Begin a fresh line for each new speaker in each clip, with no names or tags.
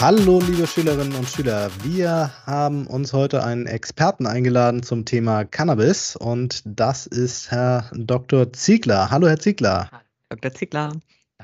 Hallo, liebe Schülerinnen und Schüler. Wir haben uns heute einen Experten eingeladen zum Thema Cannabis und das ist Herr Dr. Ziegler. Hallo, Herr Ziegler.
Dr. Ziegler.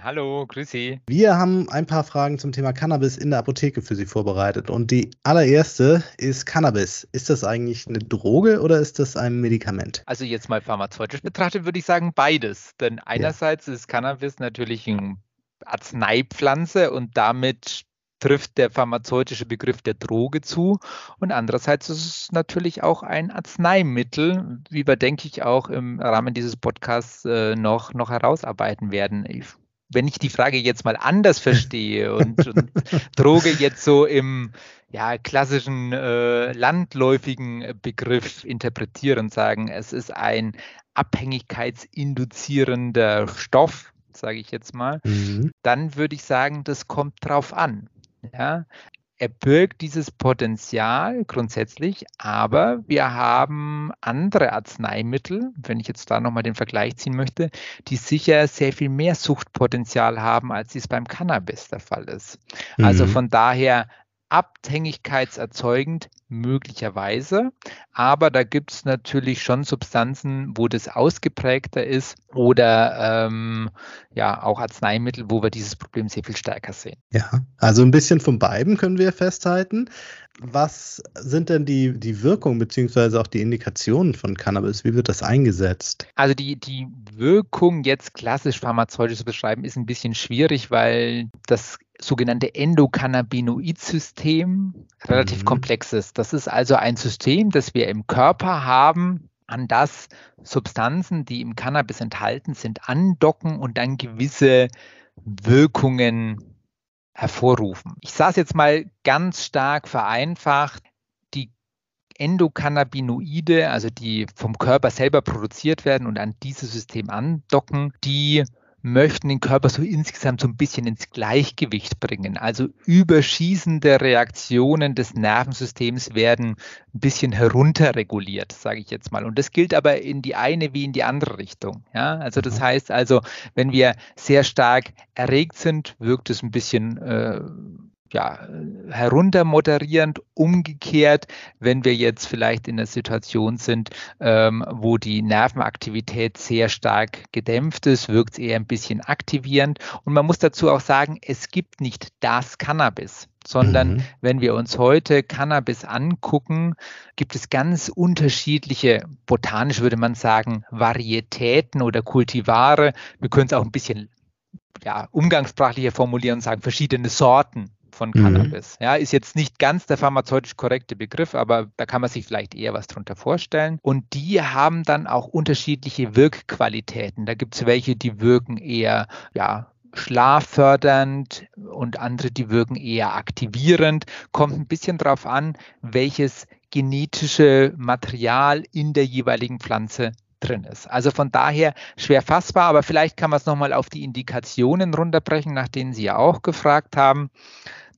Hallo, grüß Sie.
Wir haben ein paar Fragen zum Thema Cannabis in der Apotheke für Sie vorbereitet. Und die allererste ist Cannabis. Ist das eigentlich eine Droge oder ist das ein Medikament?
Also jetzt mal pharmazeutisch betrachtet würde ich sagen beides. Denn einerseits ja. ist Cannabis natürlich eine Arzneipflanze und damit trifft der pharmazeutische Begriff der Droge zu. Und andererseits ist es natürlich auch ein Arzneimittel, wie wir, denke ich, auch im Rahmen dieses Podcasts äh, noch, noch herausarbeiten werden. Ich wenn ich die Frage jetzt mal anders verstehe und, und Droge jetzt so im ja, klassischen äh, landläufigen Begriff interpretiere und sagen, es ist ein abhängigkeitsinduzierender Stoff, sage ich jetzt mal, mhm. dann würde ich sagen, das kommt drauf an. Ja? er birgt dieses Potenzial grundsätzlich, aber wir haben andere Arzneimittel, wenn ich jetzt da nochmal den Vergleich ziehen möchte, die sicher sehr viel mehr Suchtpotenzial haben, als es beim Cannabis der Fall ist. Also mhm. Also von daher abhängigkeitserzeugend möglicherweise, aber da gibt es natürlich schon Substanzen, wo das ausgeprägter ist oder ähm, ja auch Arzneimittel, wo wir dieses Problem sehr viel stärker sehen.
Ja, also ein bisschen von beiden können wir festhalten. Was sind denn die, die Wirkungen beziehungsweise auch die Indikationen von Cannabis? Wie wird das eingesetzt?
Also die, die Wirkung jetzt klassisch pharmazeutisch zu beschreiben, ist ein bisschen schwierig, weil das sogenannte Endokannabinoid-System relativ mhm. komplex ist. Das ist also ein System, das wir im Körper haben, an das Substanzen, die im Cannabis enthalten sind, andocken und dann gewisse Wirkungen hervorrufen. Ich sage es jetzt mal ganz stark vereinfacht. Die Endokannabinoide, also die vom Körper selber produziert werden und an dieses System andocken, die möchten den Körper so insgesamt so ein bisschen ins Gleichgewicht bringen. Also überschießende Reaktionen des Nervensystems werden ein bisschen herunterreguliert, sage ich jetzt mal. Und das gilt aber in die eine wie in die andere Richtung. Ja? Also das mhm. heißt also, wenn wir sehr stark erregt sind, wirkt es ein bisschen äh, ja, heruntermoderierend. Umgekehrt, wenn wir jetzt vielleicht in einer Situation sind, ähm, wo die Nervenaktivität sehr stark gedämpft ist, wirkt es eher ein bisschen aktivierend. Und man muss dazu auch sagen, es gibt nicht das Cannabis sondern mhm. wenn wir uns heute Cannabis angucken, gibt es ganz unterschiedliche, botanisch würde man sagen, Varietäten oder Kultivare. Wir können es auch ein bisschen ja, umgangssprachlicher formulieren und sagen, verschiedene Sorten von mhm. Cannabis. Mhm. Ja, ist jetzt nicht ganz der pharmazeutisch korrekte Begriff, aber da kann man sich vielleicht eher was drunter vorstellen. Und die haben dann auch unterschiedliche Wirkqualitäten. Da gibt es welche, die wirken eher, ja, schlaffördernd und andere, die wirken eher aktivierend. Kommt ein bisschen darauf an, welches genetische Material in der jeweiligen Pflanze drin ist. Also von daher schwer fassbar, aber vielleicht kann man es nochmal auf die Indikationen runterbrechen, nach denen Sie ja auch gefragt haben.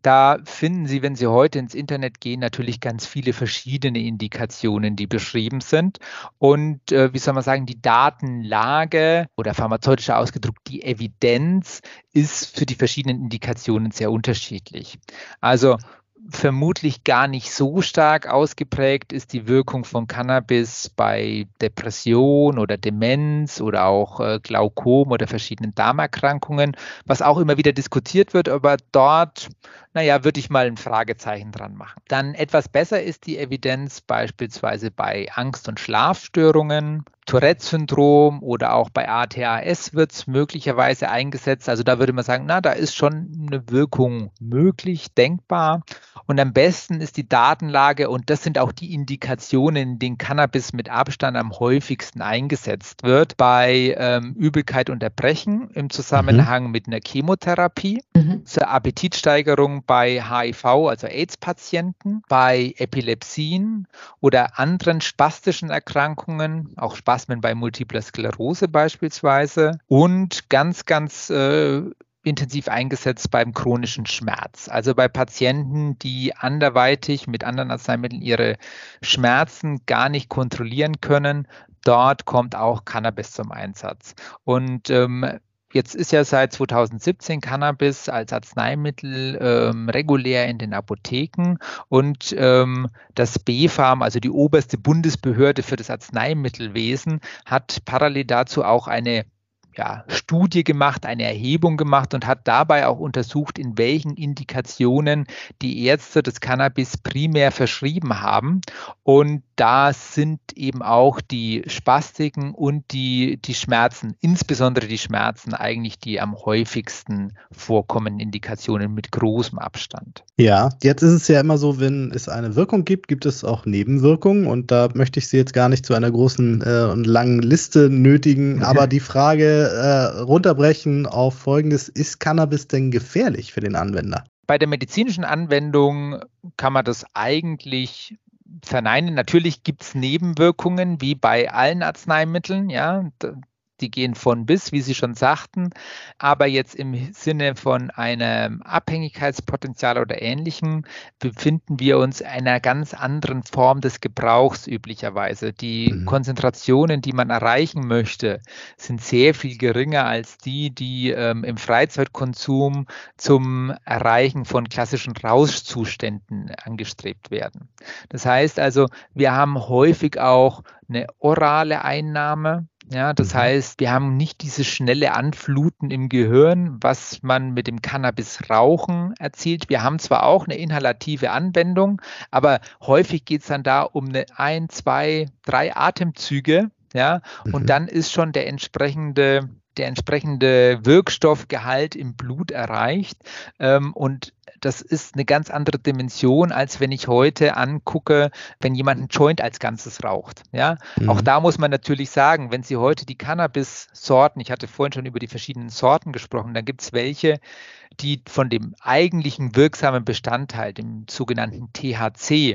Da finden Sie, wenn Sie heute ins Internet gehen, natürlich ganz viele verschiedene Indikationen, die beschrieben sind. Und äh, wie soll man sagen, die Datenlage oder pharmazeutisch ausgedrückt die Evidenz ist für die verschiedenen Indikationen sehr unterschiedlich. Also vermutlich gar nicht so stark ausgeprägt ist die Wirkung von Cannabis bei Depression oder Demenz oder auch äh, Glaukom oder verschiedenen Darmerkrankungen, was auch immer wieder diskutiert wird, aber dort, naja, würde ich mal ein Fragezeichen dran machen. Dann etwas besser ist die Evidenz beispielsweise bei Angst- und Schlafstörungen, Tourette-Syndrom oder auch bei ATAS wird es möglicherweise eingesetzt. Also da würde man sagen, na, da ist schon eine Wirkung möglich, denkbar. Und am besten ist die Datenlage und das sind auch die Indikationen, in denen Cannabis mit Abstand am häufigsten eingesetzt wird, bei ähm, Übelkeit und Erbrechen im Zusammenhang mhm. mit einer Chemotherapie, mhm. zur Appetitsteigerung bei HIV, also AIDS-Patienten, bei Epilepsien oder anderen spastischen Erkrankungen, auch Spastischen Spasmen bei Multipler Sklerose beispielsweise und ganz, ganz äh, intensiv eingesetzt beim chronischen Schmerz. Also bei Patienten, die anderweitig mit anderen Arzneimitteln ihre Schmerzen gar nicht kontrollieren können, dort kommt auch Cannabis zum Einsatz. Und ähm, Jetzt ist ja seit 2017 Cannabis als Arzneimittel ähm, regulär in den Apotheken und ähm, das BfArM, also die oberste Bundesbehörde für das Arzneimittelwesen, hat parallel dazu auch eine ja, Studie gemacht, eine Erhebung gemacht und hat dabei auch untersucht, in welchen Indikationen die Ärzte das Cannabis primär verschrieben haben. Und da sind eben auch die Spastiken und die, die Schmerzen, insbesondere die Schmerzen, eigentlich die am häufigsten vorkommenden Indikationen mit großem Abstand.
Ja, jetzt ist es ja immer so, wenn es eine Wirkung gibt, gibt es auch Nebenwirkungen. Und da möchte ich Sie jetzt gar nicht zu einer großen äh, und langen Liste nötigen. Aber die Frage, äh, runterbrechen auf Folgendes. Ist Cannabis denn gefährlich für den Anwender?
Bei der medizinischen Anwendung kann man das eigentlich verneinen. Natürlich gibt es Nebenwirkungen wie bei allen Arzneimitteln. Ja, die gehen von bis, wie Sie schon sagten, aber jetzt im Sinne von einem Abhängigkeitspotenzial oder ähnlichem befinden wir uns in einer ganz anderen Form des Gebrauchs üblicherweise. Die mhm. Konzentrationen, die man erreichen möchte, sind sehr viel geringer als die, die ähm, im Freizeitkonsum zum Erreichen von klassischen Rauschzuständen angestrebt werden. Das heißt also, wir haben häufig auch eine orale Einnahme ja, das mhm. heißt, wir haben nicht dieses schnelle Anfluten im Gehirn, was man mit dem Cannabis-Rauchen erzielt. Wir haben zwar auch eine inhalative Anwendung, aber häufig geht es dann da um eine ein, zwei, drei Atemzüge. Ja, mhm. und dann ist schon der entsprechende der entsprechende Wirkstoffgehalt im Blut erreicht. Ähm, und das ist eine ganz andere Dimension, als wenn ich heute angucke, wenn jemand einen Joint als Ganzes raucht. Ja, mhm. auch da muss man natürlich sagen, wenn Sie heute die Cannabis-Sorten, ich hatte vorhin schon über die verschiedenen Sorten gesprochen, dann gibt es welche, die von dem eigentlichen wirksamen Bestandteil, dem sogenannten THC,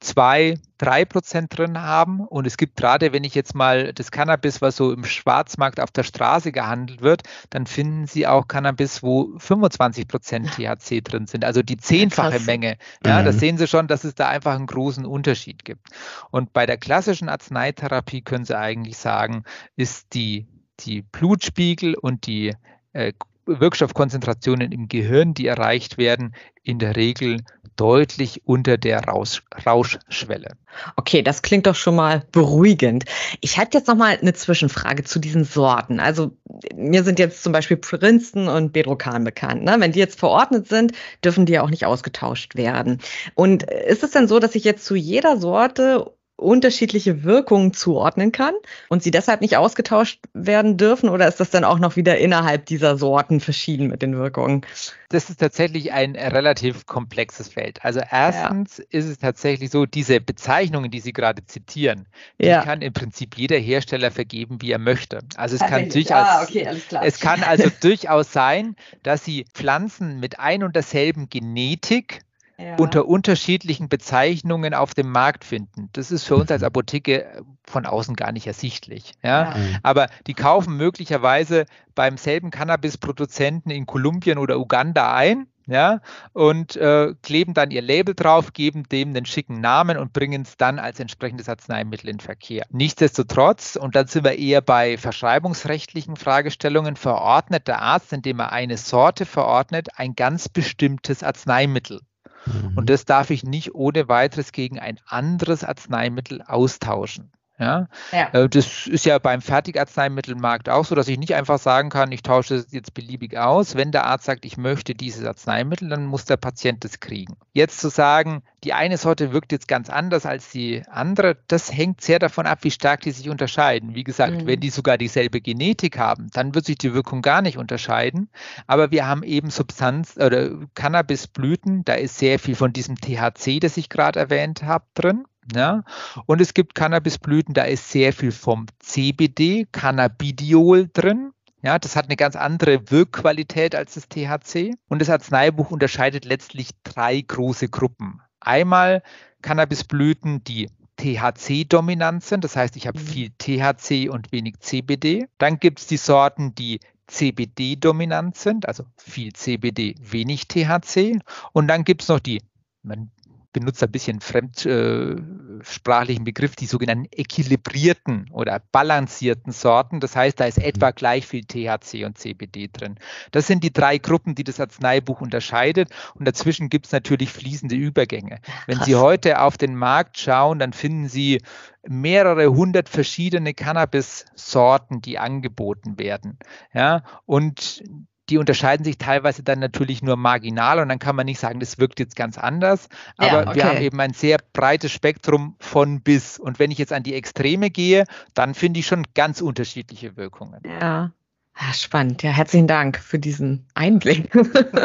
zwei, drei Prozent drin haben. Und es gibt gerade, wenn ich jetzt mal das Cannabis, was so im Schwarzmarkt auf der Straße gehandelt wird, dann finden Sie auch Cannabis, wo 25 Prozent THC drin sind, also die zehnfache Krass. Menge. Ja, mhm. das sehen Sie schon, dass es da einfach einen großen Unterschied gibt. Und bei der klassischen Arzneitherapie können Sie eigentlich sagen, ist die, die Blutspiegel und die äh, Wirkstoffkonzentrationen im Gehirn, die erreicht werden, in der Regel deutlich unter der Rausch, Rauschschwelle.
Okay, das klingt doch schon mal beruhigend. Ich hätte jetzt noch mal eine Zwischenfrage zu diesen Sorten. Also mir sind jetzt zum Beispiel Princeton und Bedrocan bekannt. Ne? Wenn die jetzt verordnet sind, dürfen die ja auch nicht ausgetauscht werden. Und ist es denn so, dass ich jetzt zu jeder Sorte unterschiedliche Wirkungen zuordnen kann und sie deshalb nicht ausgetauscht werden dürfen? Oder ist das dann auch noch wieder innerhalb dieser Sorten verschieden mit den Wirkungen?
Das ist tatsächlich ein relativ komplexes Feld. Also erstens ja. ist es tatsächlich so, diese Bezeichnungen, die Sie gerade zitieren, die ja. kann im Prinzip jeder Hersteller vergeben, wie er möchte. Also es kann durchaus, ah, okay, es kann also durchaus sein, dass Sie Pflanzen mit ein und derselben Genetik ja. unter unterschiedlichen Bezeichnungen auf dem Markt finden. Das ist für uns als mhm. Apotheke äh, von außen gar nicht ersichtlich. Ja? ja. Mhm. Aber die kaufen möglicherweise beim selben Cannabis-Produzenten in Kolumbien oder Uganda ein. Ja, und äh, kleben dann ihr Label drauf, geben dem den schicken Namen und bringen es dann als entsprechendes Arzneimittel in Verkehr. Nichtsdestotrotz, und dann sind wir eher bei verschreibungsrechtlichen Fragestellungen, verordnet der Arzt, indem er eine Sorte verordnet, ein ganz bestimmtes Arzneimittel. Mhm. Und das darf ich nicht ohne weiteres gegen ein anderes Arzneimittel austauschen. Ja? ja? Äh, das ist ja beim Fertigarzneimittelmarkt auch so, dass ich nicht einfach sagen kann, ich tausche es jetzt beliebig aus. Wenn der Arzt sagt, ich möchte dieses Arzneimittel, dann muss der Patient es kriegen. Jetzt zu sagen, die eine Sorte wirkt jetzt ganz anders als die andere, das hängt sehr davon ab, wie stark die sich unterscheiden. Wie gesagt, mhm. wenn die sogar dieselbe Genetik haben, dann wird sich die Wirkung gar nicht unterscheiden. Aber wir haben eben Substanz oder Cannabisblüten, da ist sehr viel von diesem THC, das ich gerade erwähnt habe, drin. Ja? Und es gibt Cannabisblüten, da ist sehr viel vom CBD, Cannabidiol drin. Ja, das hat eine ganz andere Wirkqualität als das THC. Und das Arzneibuch unterscheidet letztlich drei große Gruppen. Einmal Cannabisblüten, die THC-dominant sind, das heißt, ich habe mhm. viel THC und wenig CBD. Dann gibt es die Sorten, die CBD-dominant sind, also viel CBD, wenig THC. Und dann gibt es noch die, man benutze ein bisschen fremdsprachlichen Begriff, die sogenannten equilibrierten oder balancierten Sorten. Das heißt, da ist etwa gleich viel THC und CBD drin. Das sind die drei Gruppen, die das Arzneibuch unterscheidet. Und dazwischen gibt es natürlich fließende Übergänge. Wenn Krass. Sie heute auf den Markt schauen, dann finden Sie mehrere hundert verschiedene Cannabis-Sorten, die angeboten werden. Ja, und die unterscheiden sich teilweise dann natürlich nur marginal und dann kann man nicht sagen, das wirkt jetzt ganz anders. Aber ja, okay. wir haben eben ein sehr breites Spektrum von bis. Und wenn ich jetzt an die Extreme gehe, dann finde ich schon ganz unterschiedliche Wirkungen.
Ja. Ja, spannend. Ja, herzlichen Dank für diesen Einblick.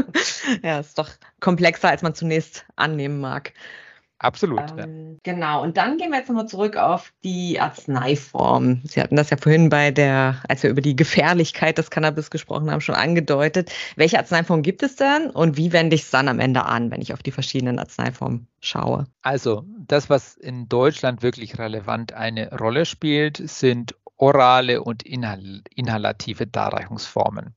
ja, ist doch komplexer, als man zunächst annehmen mag.
Absolut.
Ähm, ja. Genau. Und dann gehen wir jetzt nochmal zurück auf die Arzneiform. Sie hatten das ja vorhin bei der, als wir über die Gefährlichkeit des Cannabis gesprochen haben, schon angedeutet. Welche Arzneiform gibt es denn und wie wende ich es dann am Ende an, wenn ich auf die verschiedenen Arzneiformen schaue?
Also, das, was in Deutschland wirklich relevant eine Rolle spielt, sind orale und inhal inhalative Darreichungsformen.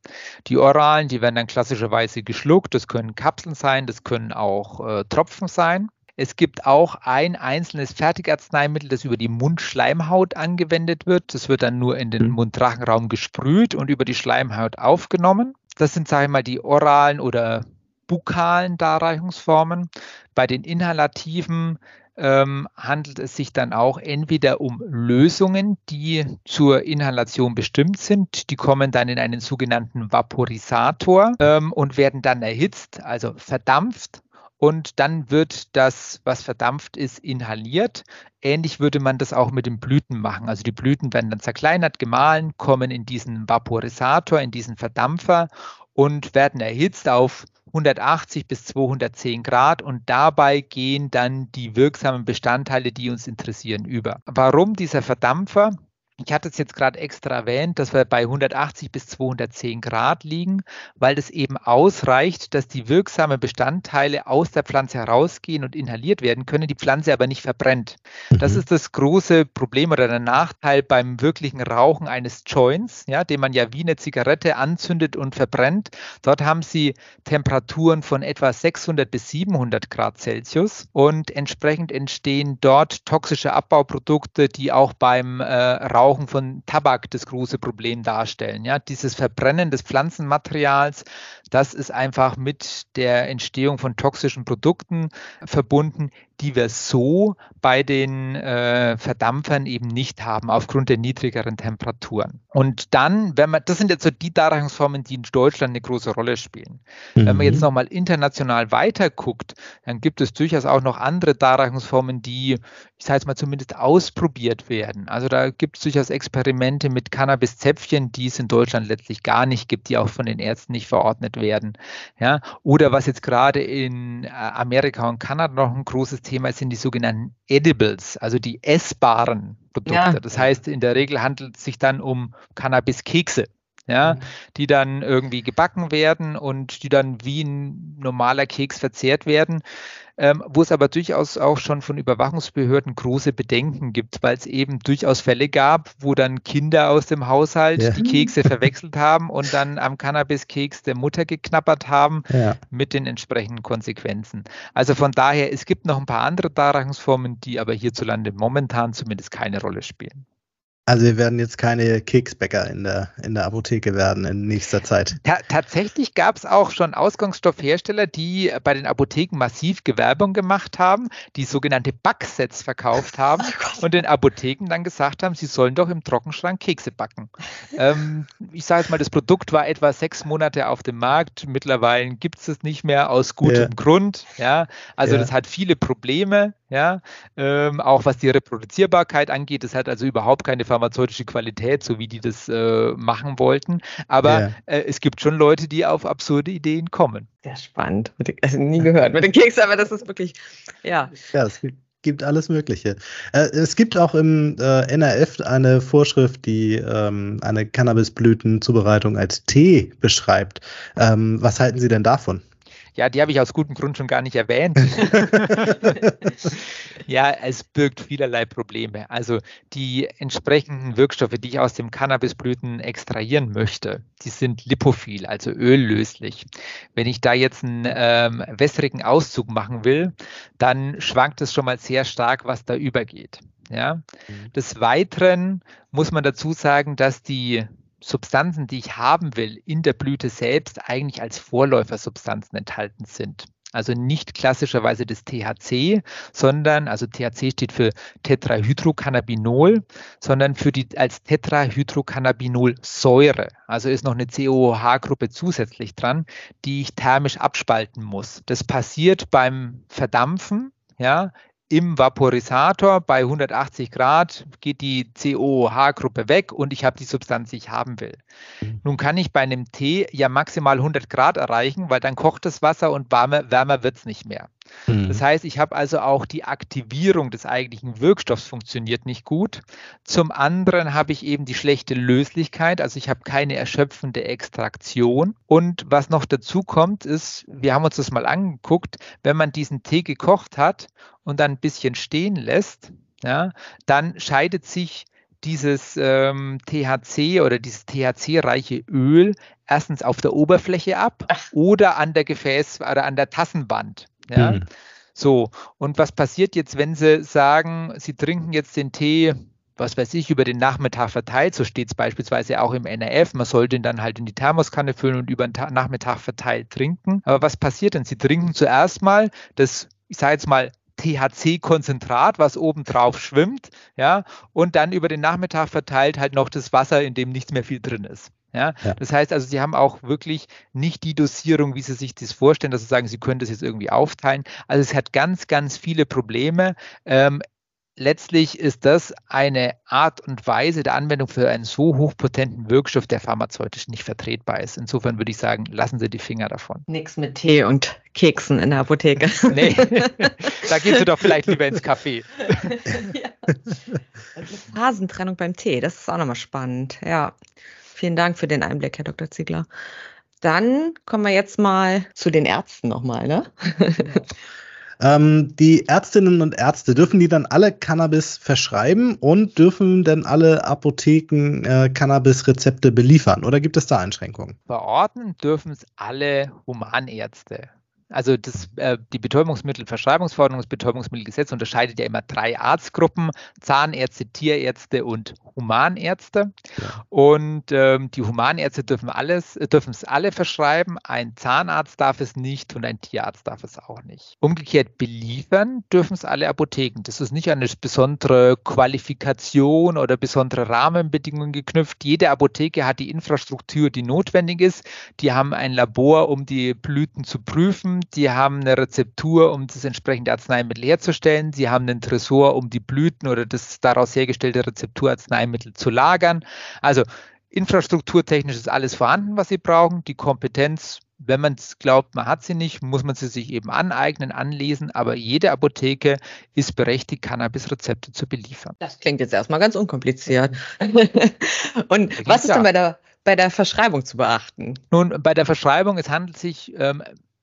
Die oralen, die werden dann klassischerweise geschluckt. Das können Kapseln sein, das können auch äh, Tropfen sein. Es gibt auch ein einzelnes Fertigarzneimittel, das über die Mundschleimhaut angewendet wird. Das wird dann nur in den mhm. Mundrachenraum gesprüht und über die Schleimhaut aufgenommen. Das sind, sage ich mal, die oralen oder bukalen Darreichungsformen. Bei den inhalativen ähm, handelt es sich dann auch entweder um Lösungen, die zur Inhalation bestimmt sind. Die kommen dann in einen sogenannten Vaporisator ähm, und werden dann erhitzt, also verdampft und dann wird das, was verdampft ist, inhaliert. Ähnlich würde man das auch mit den Blüten machen. Also die Blüten werden dann zerkleinert, gemahlen, kommen in diesen Vaporisator, in diesen Verdampfer und werden erhitzt auf 180 bis 210 Grad und dabei gehen dann die wirksamen Bestandteile, die uns interessieren, über. Warum dieser Verdampfer? Ich hatte es jetzt gerade extra erwähnt, dass wir bei 180 bis 210 Grad liegen, weil das eben ausreicht, dass die wirksamen Bestandteile aus der Pflanze herausgehen und inhaliert werden können, die Pflanze aber nicht verbrennt. Das mhm. ist das große Problem oder der Nachteil beim wirklichen Rauchen eines Joints, ja, den man ja wie eine Zigarette anzündet und verbrennt. Dort haben sie Temperaturen von etwa 600 bis 700 Grad Celsius und entsprechend entstehen dort toxische Abbauprodukte, die auch beim äh, Rauchen Rauchen von Tabak das große Problem darstellen. Ja, dieses Verbrennen des Pflanzenmaterials, das ist einfach mit der Entstehung von toxischen Produkten verbunden, die wir so bei den äh, Verdampfern eben nicht haben, aufgrund der niedrigeren Temperaturen. Und dann, wenn man, das sind jetzt so die Darreichungsformen, die in Deutschland eine große Rolle spielen. Mhm. Wenn man jetzt nochmal international weiter guckt, dann gibt es durchaus auch noch andere Darreichungsformen, die, ich sage jetzt mal, zumindest ausprobiert werden. Also da gibt es durchaus Experimente mit Cannabiszäpfchen, die es in Deutschland letztlich gar nicht gibt, die auch von den Ärzten nicht verordnet werden. Ja? Oder was jetzt gerade in äh, Amerika und Kanada noch ein großes Thema sind die sogenannten Edibles, also die essbaren Produkte. Ja. Das heißt, in der Regel handelt es sich dann um Cannabis-Kekse ja, mhm. die dann irgendwie gebacken werden und die dann wie ein normaler Keks verzehrt werden, ähm, wo es aber durchaus auch schon von Überwachungsbehörden große Bedenken gibt, weil es eben durchaus Fälle gab, wo dann Kinder aus dem Haushalt ja. die Kekse verwechselt haben und dann am Cannabis-Keks der Mutter geknappert haben ja. mit den entsprechenden Konsequenzen. Also von daher, es gibt noch ein paar andere Darreichungsformen, die aber hierzulande momentan zumindest keine Rolle spielen.
Also wir werden jetzt keine Keksbäcker in der, in der Apotheke werden in nächster Zeit.
Ta tatsächlich gab es auch schon Ausgangsstoffhersteller, die bei den Apotheken massiv Gewerbung gemacht haben, die sogenannte Backsets verkauft haben oh und den Apotheken dann gesagt haben, sie sollen doch im Trockenschrank Kekse backen. ähm, ich sage jetzt mal, das Produkt war etwa sechs Monate auf dem Markt. Mittlerweile gibt es es nicht mehr aus gutem ja. Grund. Ja, also ja. das hat viele Probleme. Ja, ähm, auch was die Reproduzierbarkeit angeht. Das hat also überhaupt keine pharmazeutische Qualität, so wie die das äh, machen wollten. Aber ja. äh, es gibt schon Leute, die auf absurde Ideen kommen.
Sehr spannend. Also nie gehört mit den Keksen, aber das ist wirklich, ja.
Ja, es gibt, gibt alles Mögliche. Äh, es gibt auch im äh, NRF eine Vorschrift, die ähm, eine Cannabisblütenzubereitung als Tee beschreibt. Ähm, was halten Sie denn davon?
Ja, die habe ich aus gutem Grund schon gar nicht erwähnt. ja, es birgt vielerlei Probleme. Also die entsprechenden Wirkstoffe, die ich aus dem Cannabisblüten extrahieren möchte, die sind lipophil, also öllöslich. Wenn ich da jetzt einen ähm, wässrigen Auszug machen will, dann schwankt es schon mal sehr stark, was da übergeht. Ja. Mhm. Des Weiteren muss man dazu sagen, dass die Substanzen, die ich haben will, in der Blüte selbst eigentlich als Vorläufersubstanzen enthalten sind. Also nicht klassischerweise das THC, sondern, also THC steht für Tetrahydrocannabinol, sondern für die als Tetrahydrocannabinolsäure. Also ist noch eine COOH-Gruppe zusätzlich dran, die ich thermisch abspalten muss. Das passiert beim Verdampfen ja, im Vaporisator bei 180 Grad geht die COOH-Gruppe weg und ich habe die Substanz, die ich haben will. Mhm. Nun kann ich bei einem Tee ja maximal 100 Grad erreichen, weil dann kocht das Wasser und wärmer, wärmer wird es nicht mehr. Mhm. Das heißt, ich habe also auch die Aktivierung des eigentlichen Wirkstoffs funktioniert nicht gut. Zum anderen habe ich eben die schlechte Löslichkeit, also ich habe keine erschöpfende Extraktion. Und was noch dazu kommt, ist, wir haben uns das mal angeguckt, wenn man diesen Tee gekocht hat und dann ein bisschen stehen lässt, ja, dann scheidet sich dieses ähm, THC oder dieses THC-reiche Öl erstens auf der Oberfläche ab oder an der Gefäß- oder an der Tassenwand. Ja? Mhm. So, und was passiert jetzt, wenn Sie sagen, Sie trinken jetzt den Tee, was weiß ich, über den Nachmittag verteilt, so steht es beispielsweise auch im NRF, man sollte ihn dann halt in die Thermoskanne füllen und über den Nachmittag verteilt trinken. Aber was passiert denn? Sie trinken zuerst mal das, ich sage jetzt mal, THC-Konzentrat, was oben drauf schwimmt, ja, und dann über den Nachmittag verteilt halt noch das Wasser, in dem nichts mehr viel drin ist. Ja? ja? Das heißt also, sie haben auch wirklich nicht die Dosierung, wie sie sich das vorstellen, dass sie sagen, sie können das jetzt irgendwie aufteilen. Also es hat ganz, ganz viele Probleme. Ähm, letztlich ist das eine Art und Weise der Anwendung für einen so hochpotenten Wirkstoff, der pharmazeutisch nicht vertretbar ist. Insofern würde ich sagen, lassen Sie die Finger davon.
Nichts mit Tee und Keksen in der Apotheke.
Nee, da gehen Sie doch vielleicht lieber ins Café.
ja. Phasentrennung beim Tee, das ist auch nochmal spannend. Ja. Vielen Dank für den Einblick, Herr Dr. Ziegler. Dann kommen wir jetzt mal zu den Ärzten nochmal, ne?
ähm, die Ärztinnen und Ärzte, dürfen die dann alle Cannabis verschreiben und dürfen denn alle Apotheken äh, Cannabis-Rezepte beliefern oder gibt es da Einschränkungen?
Verordnen dürfen es alle Humanärzte. Also das, äh, die Betäubungsmittelverschreibungsverordnung, das Betäubungsmittelgesetz unterscheidet ja immer drei Arztgruppen, Zahnärzte, Tierärzte und Humanärzte. Ja. Und ähm, die Humanärzte dürfen alles, dürfen es alle verschreiben, ein Zahnarzt darf es nicht und ein Tierarzt darf es auch nicht. Umgekehrt beliefern dürfen es alle Apotheken. Das ist nicht an eine besondere Qualifikation oder besondere Rahmenbedingungen geknüpft. Jede Apotheke hat die Infrastruktur, die notwendig ist. Die haben ein Labor, um die Blüten zu prüfen die haben eine Rezeptur, um das entsprechende Arzneimittel herzustellen, sie haben einen Tresor, um die Blüten oder das daraus hergestellte Rezepturarzneimittel zu lagern. Also infrastrukturtechnisch ist alles vorhanden, was sie brauchen. Die Kompetenz, wenn man es glaubt, man hat sie nicht, muss man sie sich eben aneignen, anlesen. Aber jede Apotheke ist berechtigt, Cannabis-Rezepte zu beliefern.
Das klingt jetzt erstmal ganz unkompliziert. Und was ist denn bei der, bei der Verschreibung zu beachten?
Nun, bei der Verschreibung, es handelt sich ähm,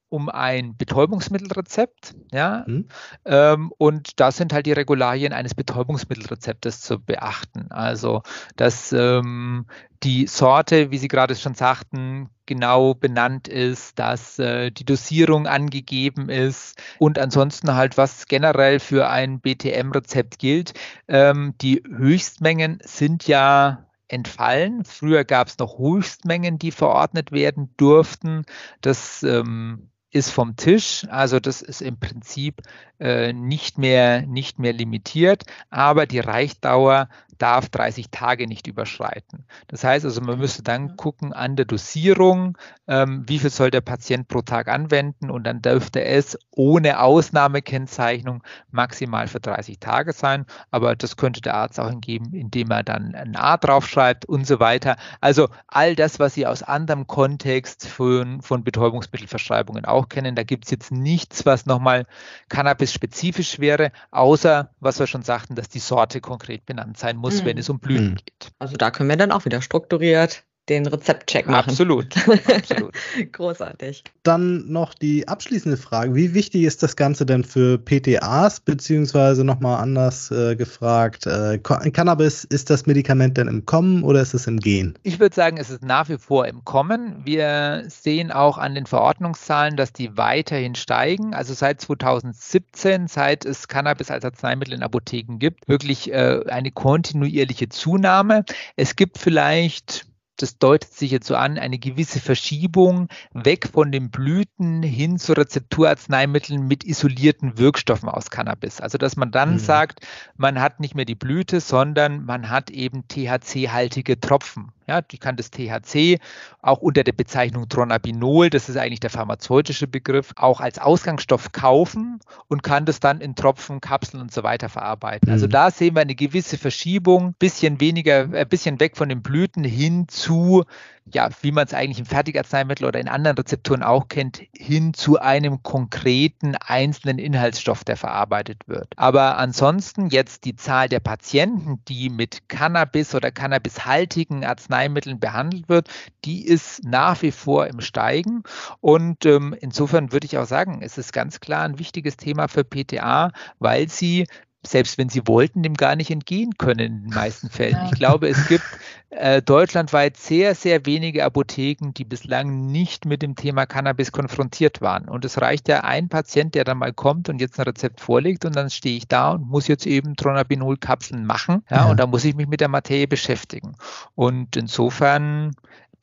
um ein Betäubungsmittelrezept. Ja? Mhm. Ähm, und da sind halt die Regularien eines Betäubungsmittelrezeptes zu beachten. Also, dass ähm, die Sorte, wie Sie gerade schon sagten, genau benannt ist, dass äh, die Dosierung angegeben ist und ansonsten halt, was generell für ein BTM-Rezept gilt. Ähm, die Höchstmengen sind ja entfallen. Früher gab es noch Höchstmengen, die verordnet werden durften. Das ähm, ist vom Tisch. Also das ist im Prinzip äh, nicht, mehr, nicht mehr limitiert, aber die Reichdauer darf 30 Tage nicht überschreiten. Das heißt also, man müsste dann gucken an der Dosierung, ähm, wie viel soll der Patient pro Tag anwenden und dann dürfte es ohne Ausnahmekennzeichnung maximal für 30 Tage sein. Aber das könnte der Arzt auch hingeben, indem er dann ein A draufschreibt und so weiter. Also all das, was Sie aus anderem Kontext von, von Betäubungsmittelverschreibungen auch kennen, da gibt es jetzt nichts, was nochmal Cannabis-spezifisch wäre, außer, was wir schon sagten, dass die Sorte konkret benannt sein muss muss, mhm. wenn es um Blüten mhm. geht.
Also da können wir dann auch wieder strukturiert den Rezeptcheck machen.
Absolut, absolut.
Großartig.
Dann noch die abschließende Frage. Wie wichtig ist das Ganze denn für PTAs, beziehungsweise nochmal anders äh, gefragt, äh, Cannabis, ist das Medikament denn im Kommen oder ist es im Gehen?
Ich würde sagen, es ist nach wie vor im Kommen. Wir sehen auch an den Verordnungszahlen, dass die weiterhin steigen. Also seit 2017, seit es Cannabis als Arzneimittel in Apotheken gibt, wirklich äh, eine kontinuierliche Zunahme. Es gibt vielleicht das deutet sich jetzt so an, eine gewisse Verschiebung weg von den Blüten hin zu Rezepturarzneimitteln mit isolierten Wirkstoffen aus Cannabis. Also dass man dann mhm. sagt, man hat nicht mehr die Blüte, sondern man hat eben THC-haltige Tropfen. Ja, die kann das THC auch unter der Bezeichnung Tronabinol, das ist eigentlich der pharmazeutische Begriff, auch als Ausgangsstoff kaufen und kann das dann in Tropfen, Kapseln und so weiter verarbeiten. Also mhm. Also da sehen wir eine gewisse Verschiebung, bisschen weniger, ein äh, bisschen weg von den Blüten hin zu ja, wie man es eigentlich im Fertigarzneimittel oder in anderen Rezepturen auch kennt, hin zu einem konkreten einzelnen Inhaltsstoff, der verarbeitet wird. Aber ansonsten jetzt die Zahl der Patienten, die mit Cannabis oder cannabishaltigen Arzneimitteln behandelt wird, die ist nach wie vor im Steigen. Und ähm, insofern würde ich auch sagen, es ist ganz klar ein wichtiges Thema für PTA, weil sie selbst wenn sie wollten, dem gar nicht entgehen können in den meisten Fällen. Ich glaube, es gibt äh, deutschlandweit sehr, sehr wenige Apotheken, die bislang nicht mit dem Thema Cannabis konfrontiert waren. Und es reicht ja ein Patient, der dann mal kommt und jetzt ein Rezept vorlegt und dann stehe ich da und muss jetzt eben Tronabinol-Kapseln machen. Ja, ja, Und da muss ich mich mit der Materie beschäftigen. Und insofern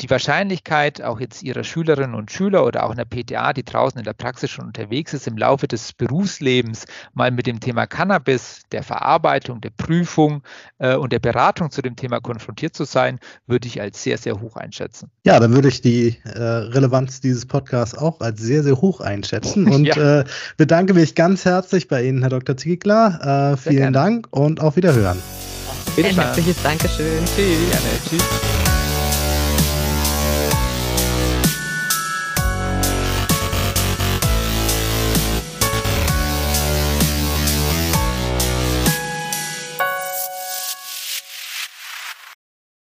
die Wahrscheinlichkeit, auch jetzt Ihrer Schülerinnen und Schüler oder auch in der PTA, die draußen in der Praxis schon unterwegs ist, im Laufe des Berufslebens mal mit dem Thema Cannabis, der Verarbeitung, der Prüfung äh, und der Beratung zu dem Thema konfrontiert zu sein, würde ich als sehr, sehr hoch einschätzen.
Ja, dann würde ich die äh, Relevanz dieses Podcasts auch als sehr, sehr hoch einschätzen und ja. äh, bedanke mich ganz herzlich bei Ihnen, Herr Dr. Ziegler. Äh, vielen Dank und auf Wiederhören.
Bitte Ein herzliches Dankeschön. Tschüss. Gerne. Tschüss.